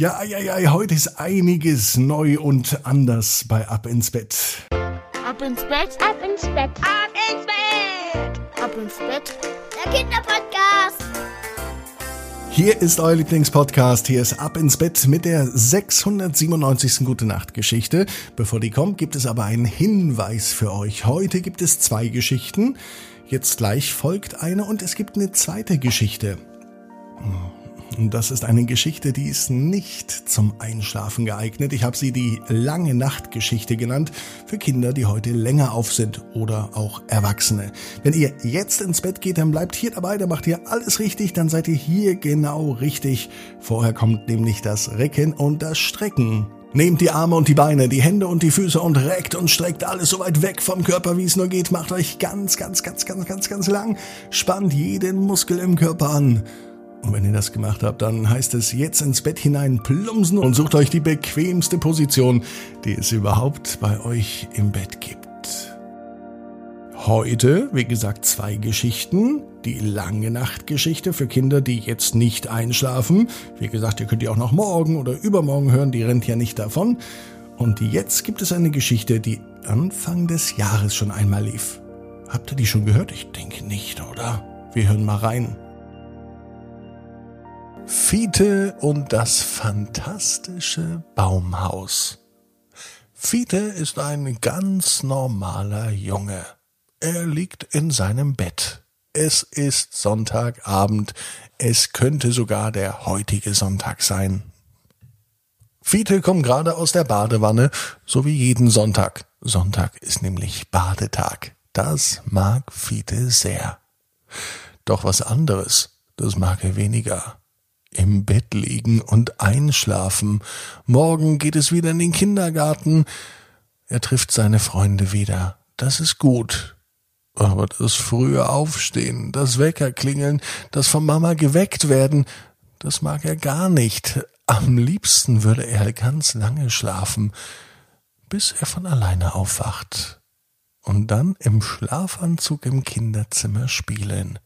Ja, ja, ja, heute ist einiges neu und anders bei Ab ins Bett. Ab ins Bett, ab ins Bett, ab ins Bett, ab ins Bett. Der Kinderpodcast. Hier ist euer Lieblingspodcast. Hier ist Ab ins Bett mit der 697. Gute Nacht Geschichte. Bevor die kommt, gibt es aber einen Hinweis für euch. Heute gibt es zwei Geschichten. Jetzt gleich folgt eine und es gibt eine zweite Geschichte. Das ist eine Geschichte, die ist nicht zum Einschlafen geeignet. Ich habe sie die lange Nachtgeschichte genannt für Kinder, die heute länger auf sind oder auch Erwachsene. Wenn ihr jetzt ins Bett geht, dann bleibt hier dabei, dann macht ihr alles richtig, dann seid ihr hier genau richtig. Vorher kommt nämlich das Recken und das Strecken. Nehmt die Arme und die Beine, die Hände und die Füße und reckt und streckt alles so weit weg vom Körper, wie es nur geht. Macht euch ganz, ganz, ganz, ganz, ganz, ganz lang. Spannt jeden Muskel im Körper an. Und wenn ihr das gemacht habt, dann heißt es jetzt ins Bett hinein plumpsen und sucht euch die bequemste Position, die es überhaupt bei euch im Bett gibt. Heute, wie gesagt, zwei Geschichten. Die lange Nachtgeschichte für Kinder, die jetzt nicht einschlafen. Wie gesagt, ihr könnt die auch noch morgen oder übermorgen hören, die rennt ja nicht davon. Und jetzt gibt es eine Geschichte, die Anfang des Jahres schon einmal lief. Habt ihr die schon gehört? Ich denke nicht, oder? Wir hören mal rein. Fiete und das fantastische Baumhaus. Fiete ist ein ganz normaler Junge. Er liegt in seinem Bett. Es ist Sonntagabend. Es könnte sogar der heutige Sonntag sein. Fiete kommt gerade aus der Badewanne, so wie jeden Sonntag. Sonntag ist nämlich Badetag. Das mag Fiete sehr. Doch was anderes, das mag er weniger im Bett liegen und einschlafen. Morgen geht es wieder in den Kindergarten. Er trifft seine Freunde wieder. Das ist gut. Aber das frühe Aufstehen, das Weckerklingeln, das von Mama geweckt werden, das mag er gar nicht. Am liebsten würde er ganz lange schlafen, bis er von alleine aufwacht. Und dann im Schlafanzug im Kinderzimmer spielen,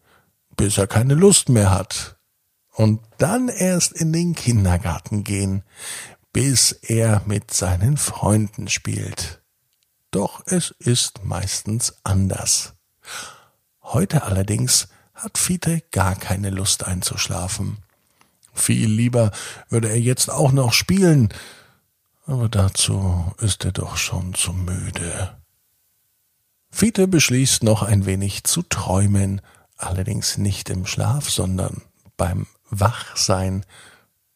bis er keine Lust mehr hat, und dann erst in den Kindergarten gehen, bis er mit seinen Freunden spielt. Doch es ist meistens anders. Heute allerdings hat Fiete gar keine Lust einzuschlafen. Viel lieber würde er jetzt auch noch spielen, aber dazu ist er doch schon zu müde. Fiete beschließt noch ein wenig zu träumen, allerdings nicht im Schlaf, sondern beim wach sein.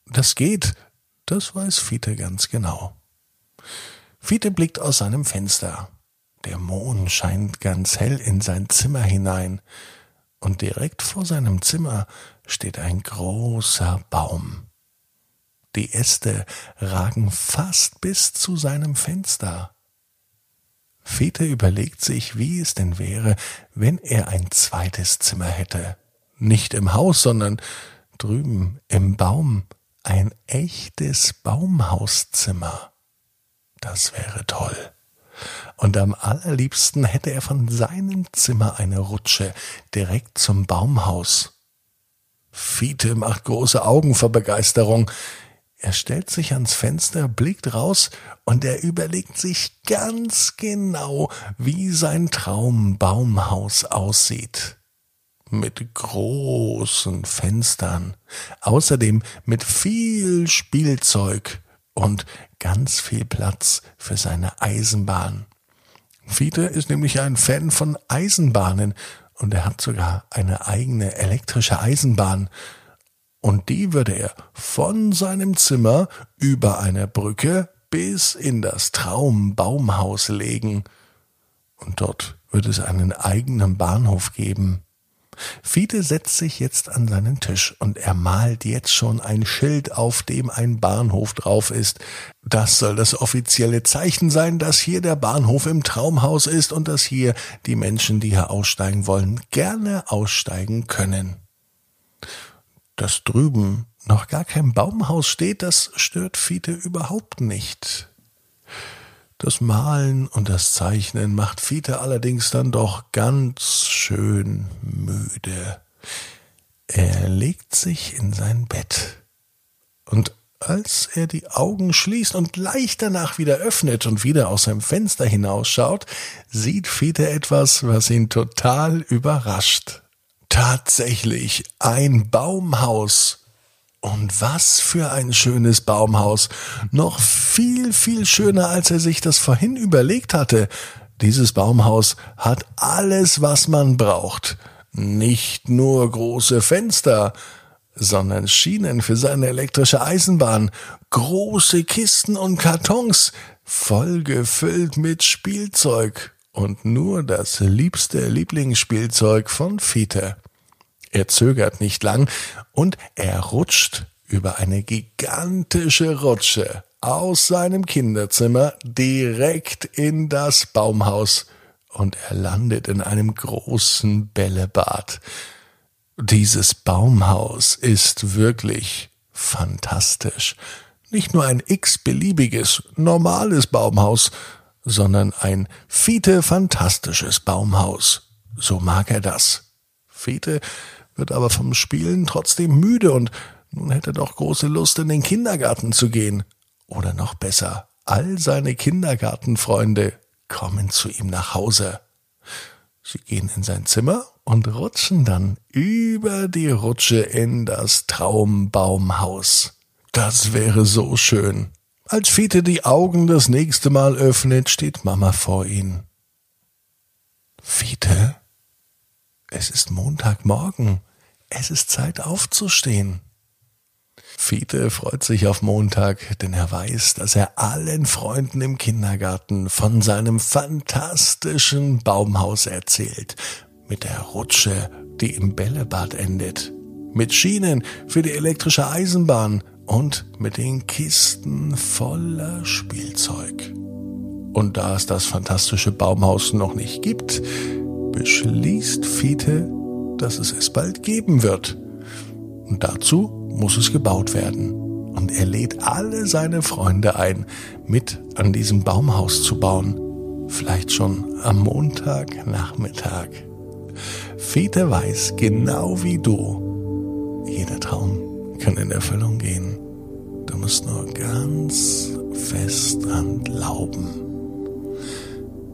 Das geht, das weiß Fiete ganz genau. Fiete blickt aus seinem Fenster. Der Mond scheint ganz hell in sein Zimmer hinein, und direkt vor seinem Zimmer steht ein großer Baum. Die Äste ragen fast bis zu seinem Fenster. Fiete überlegt sich, wie es denn wäre, wenn er ein zweites Zimmer hätte. Nicht im Haus, sondern drüben im Baum ein echtes Baumhauszimmer. Das wäre toll. Und am allerliebsten hätte er von seinem Zimmer eine Rutsche direkt zum Baumhaus. Fiete macht große Augen vor Begeisterung. Er stellt sich ans Fenster, blickt raus und er überlegt sich ganz genau, wie sein Traumbaumhaus aussieht mit großen Fenstern, außerdem mit viel Spielzeug und ganz viel Platz für seine Eisenbahn. Fiete ist nämlich ein Fan von Eisenbahnen und er hat sogar eine eigene elektrische Eisenbahn. Und die würde er von seinem Zimmer über eine Brücke bis in das Traumbaumhaus legen. Und dort wird es einen eigenen Bahnhof geben. Fiete setzt sich jetzt an seinen Tisch und er malt jetzt schon ein Schild, auf dem ein Bahnhof drauf ist. Das soll das offizielle Zeichen sein, dass hier der Bahnhof im Traumhaus ist und dass hier die Menschen, die hier aussteigen wollen, gerne aussteigen können. Dass drüben noch gar kein Baumhaus steht, das stört Fiete überhaupt nicht. Das Malen und das Zeichnen macht Fiete allerdings dann doch ganz schön müde. Er legt sich in sein Bett. Und Als er die Augen schließt und leicht danach wieder öffnet und wieder aus seinem Fenster hinausschaut, sieht Fiete etwas, was ihn total überrascht. Tatsächlich ein Baumhaus. Und was für ein schönes Baumhaus. Noch viel, viel schöner, als er sich das vorhin überlegt hatte. Dieses Baumhaus hat alles, was man braucht. Nicht nur große Fenster, sondern Schienen für seine elektrische Eisenbahn, große Kisten und Kartons, voll gefüllt mit Spielzeug und nur das liebste Lieblingsspielzeug von Fiete. Er zögert nicht lang und er rutscht über eine gigantische Rutsche aus seinem Kinderzimmer direkt in das Baumhaus und er landet in einem großen Bällebad. Dieses Baumhaus ist wirklich fantastisch. Nicht nur ein x-beliebiges, normales Baumhaus, sondern ein Fiete fantastisches Baumhaus. So mag er das. Fiete wird aber vom Spielen trotzdem müde und nun hätte doch große Lust, in den Kindergarten zu gehen. Oder noch besser, all seine Kindergartenfreunde kommen zu ihm nach Hause. Sie gehen in sein Zimmer und rutschen dann über die Rutsche in das Traumbaumhaus. Das wäre so schön. Als Fiete die Augen das nächste Mal öffnet, steht Mama vor ihn. Fiete, es ist Montagmorgen. Es ist Zeit aufzustehen. Fiete freut sich auf Montag, denn er weiß, dass er allen Freunden im Kindergarten von seinem fantastischen Baumhaus erzählt, mit der Rutsche, die im Bällebad endet, mit Schienen für die elektrische Eisenbahn und mit den Kisten voller Spielzeug. Und da es das fantastische Baumhaus noch nicht gibt, beschließt Fiete, dass es es bald geben wird. Und dazu muss es gebaut werden. Und er lädt alle seine Freunde ein, mit an diesem Baumhaus zu bauen. Vielleicht schon am Montagnachmittag. Fiete weiß, genau wie du, jeder Traum kann in Erfüllung gehen. Du musst nur ganz fest dran glauben.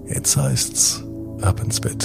Jetzt heißt's, ab ins Bett.